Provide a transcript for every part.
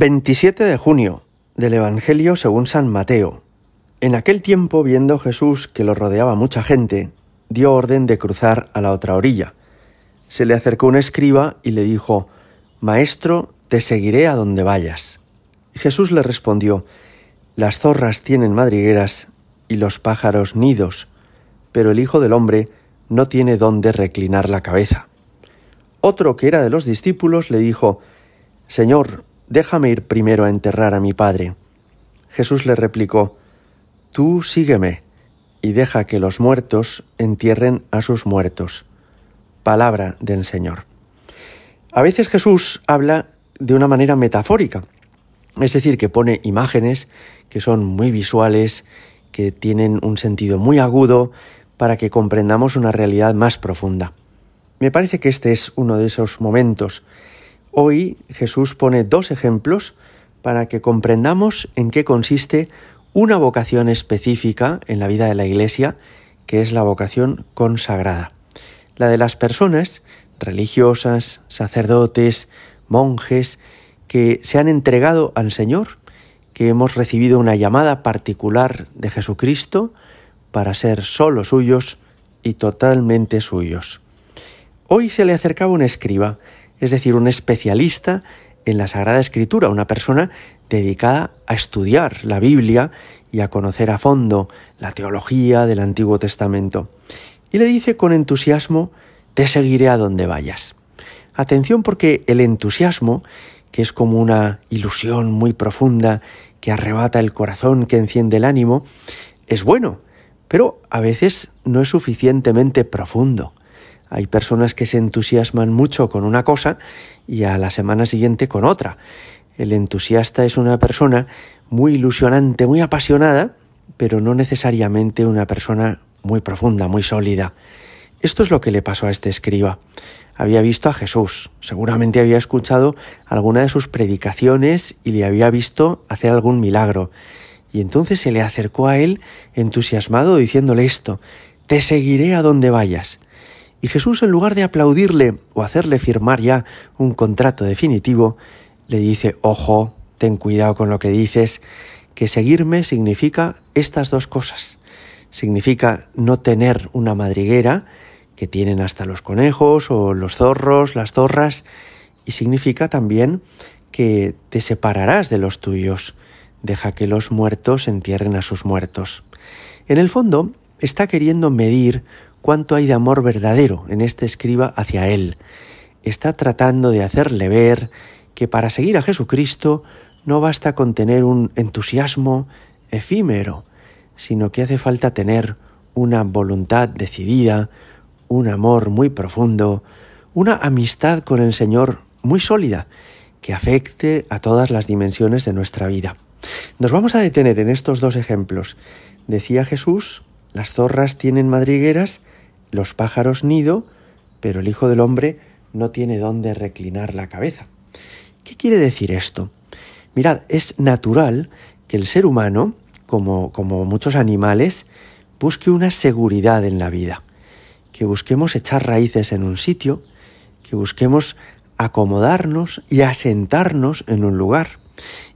27 de junio del Evangelio según San Mateo. En aquel tiempo, viendo Jesús que lo rodeaba mucha gente, dio orden de cruzar a la otra orilla. Se le acercó un escriba y le dijo, Maestro, te seguiré a donde vayas. Y Jesús le respondió, Las zorras tienen madrigueras y los pájaros nidos, pero el Hijo del Hombre no tiene dónde reclinar la cabeza. Otro que era de los discípulos le dijo, Señor, déjame ir primero a enterrar a mi padre. Jesús le replicó, Tú sígueme y deja que los muertos entierren a sus muertos. Palabra del Señor. A veces Jesús habla de una manera metafórica, es decir, que pone imágenes que son muy visuales, que tienen un sentido muy agudo, para que comprendamos una realidad más profunda. Me parece que este es uno de esos momentos Hoy Jesús pone dos ejemplos para que comprendamos en qué consiste una vocación específica en la vida de la Iglesia, que es la vocación consagrada. La de las personas religiosas, sacerdotes, monjes, que se han entregado al Señor, que hemos recibido una llamada particular de Jesucristo para ser solo suyos y totalmente suyos. Hoy se le acercaba un escriba es decir, un especialista en la Sagrada Escritura, una persona dedicada a estudiar la Biblia y a conocer a fondo la teología del Antiguo Testamento. Y le dice con entusiasmo, te seguiré a donde vayas. Atención porque el entusiasmo, que es como una ilusión muy profunda que arrebata el corazón, que enciende el ánimo, es bueno, pero a veces no es suficientemente profundo. Hay personas que se entusiasman mucho con una cosa y a la semana siguiente con otra. El entusiasta es una persona muy ilusionante, muy apasionada, pero no necesariamente una persona muy profunda, muy sólida. Esto es lo que le pasó a este escriba. Había visto a Jesús, seguramente había escuchado alguna de sus predicaciones y le había visto hacer algún milagro. Y entonces se le acercó a él entusiasmado diciéndole esto, Te seguiré a donde vayas. Y Jesús, en lugar de aplaudirle o hacerle firmar ya un contrato definitivo, le dice, ojo, ten cuidado con lo que dices, que seguirme significa estas dos cosas. Significa no tener una madriguera, que tienen hasta los conejos o los zorros, las zorras, y significa también que te separarás de los tuyos, deja que los muertos entierren a sus muertos. En el fondo, está queriendo medir cuánto hay de amor verdadero en este escriba hacia él. Está tratando de hacerle ver que para seguir a Jesucristo no basta con tener un entusiasmo efímero, sino que hace falta tener una voluntad decidida, un amor muy profundo, una amistad con el Señor muy sólida, que afecte a todas las dimensiones de nuestra vida. Nos vamos a detener en estos dos ejemplos. Decía Jesús, las zorras tienen madrigueras los pájaros nido, pero el Hijo del Hombre no tiene dónde reclinar la cabeza. ¿Qué quiere decir esto? Mirad, es natural que el ser humano, como, como muchos animales, busque una seguridad en la vida, que busquemos echar raíces en un sitio, que busquemos acomodarnos y asentarnos en un lugar.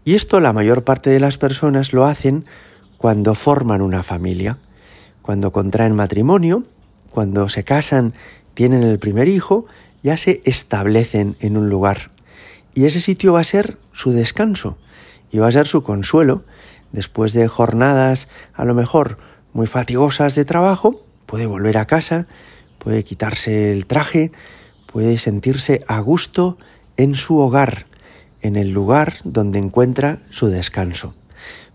Y esto la mayor parte de las personas lo hacen cuando forman una familia, cuando contraen matrimonio cuando se casan, tienen el primer hijo, ya se establecen en un lugar. Y ese sitio va a ser su descanso y va a ser su consuelo. Después de jornadas a lo mejor muy fatigosas de trabajo, puede volver a casa, puede quitarse el traje, puede sentirse a gusto en su hogar, en el lugar donde encuentra su descanso.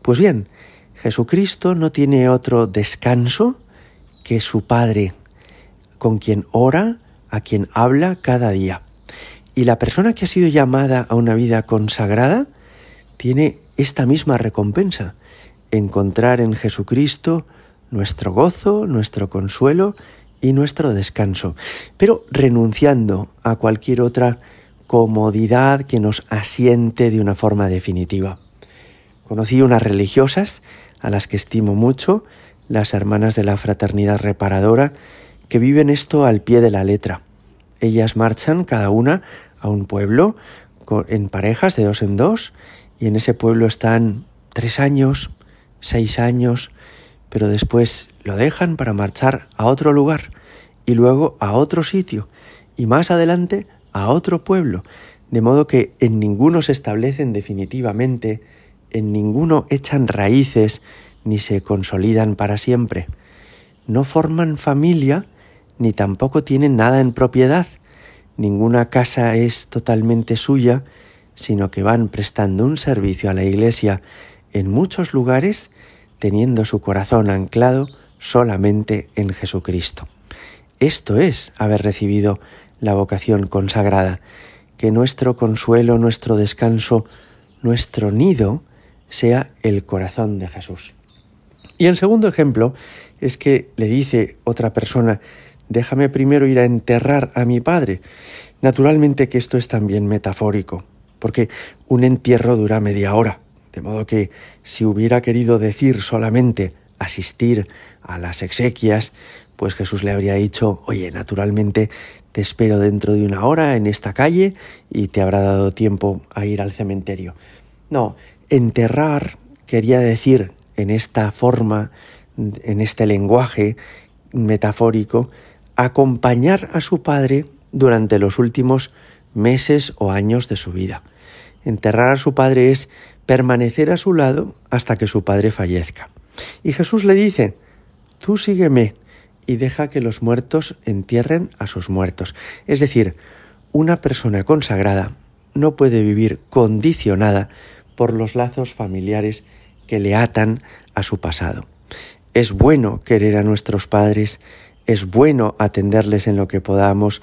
Pues bien, Jesucristo no tiene otro descanso que su Padre, con quien ora, a quien habla cada día. Y la persona que ha sido llamada a una vida consagrada tiene esta misma recompensa, encontrar en Jesucristo nuestro gozo, nuestro consuelo y nuestro descanso, pero renunciando a cualquier otra comodidad que nos asiente de una forma definitiva. Conocí unas religiosas a las que estimo mucho, las hermanas de la Fraternidad Reparadora, que viven esto al pie de la letra. Ellas marchan cada una a un pueblo en parejas de dos en dos y en ese pueblo están tres años, seis años, pero después lo dejan para marchar a otro lugar y luego a otro sitio y más adelante a otro pueblo, de modo que en ninguno se establecen definitivamente, en ninguno echan raíces ni se consolidan para siempre. No forman familia ni tampoco tienen nada en propiedad. Ninguna casa es totalmente suya, sino que van prestando un servicio a la Iglesia en muchos lugares, teniendo su corazón anclado solamente en Jesucristo. Esto es haber recibido la vocación consagrada, que nuestro consuelo, nuestro descanso, nuestro nido sea el corazón de Jesús. Y el segundo ejemplo es que le dice otra persona, déjame primero ir a enterrar a mi padre. Naturalmente que esto es también metafórico, porque un entierro dura media hora, de modo que si hubiera querido decir solamente asistir a las exequias, pues Jesús le habría dicho, oye, naturalmente te espero dentro de una hora en esta calle y te habrá dado tiempo a ir al cementerio. No, enterrar quería decir en esta forma, en este lenguaje metafórico, acompañar a su padre durante los últimos meses o años de su vida. Enterrar a su padre es permanecer a su lado hasta que su padre fallezca. Y Jesús le dice, tú sígueme y deja que los muertos entierren a sus muertos. Es decir, una persona consagrada no puede vivir condicionada por los lazos familiares que le atan a su pasado. Es bueno querer a nuestros padres, es bueno atenderles en lo que podamos,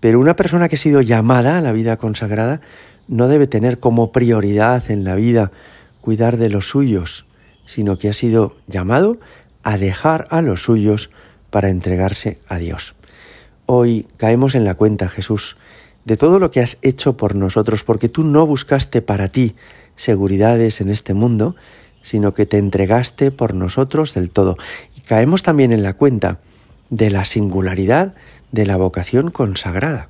pero una persona que ha sido llamada a la vida consagrada no debe tener como prioridad en la vida cuidar de los suyos, sino que ha sido llamado a dejar a los suyos para entregarse a Dios. Hoy caemos en la cuenta, Jesús, de todo lo que has hecho por nosotros, porque tú no buscaste para ti seguridades en este mundo, sino que te entregaste por nosotros del todo. Y caemos también en la cuenta de la singularidad de la vocación consagrada.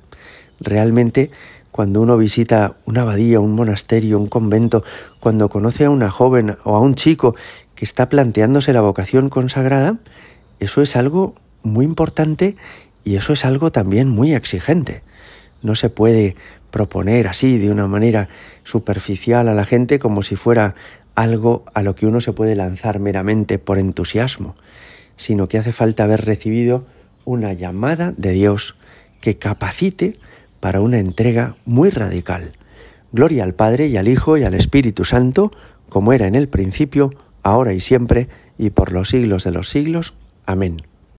Realmente, cuando uno visita una abadía, un monasterio, un convento, cuando conoce a una joven o a un chico que está planteándose la vocación consagrada, eso es algo muy importante y eso es algo también muy exigente. No se puede proponer así de una manera superficial a la gente como si fuera algo a lo que uno se puede lanzar meramente por entusiasmo, sino que hace falta haber recibido una llamada de Dios que capacite para una entrega muy radical. Gloria al Padre y al Hijo y al Espíritu Santo, como era en el principio, ahora y siempre, y por los siglos de los siglos. Amén.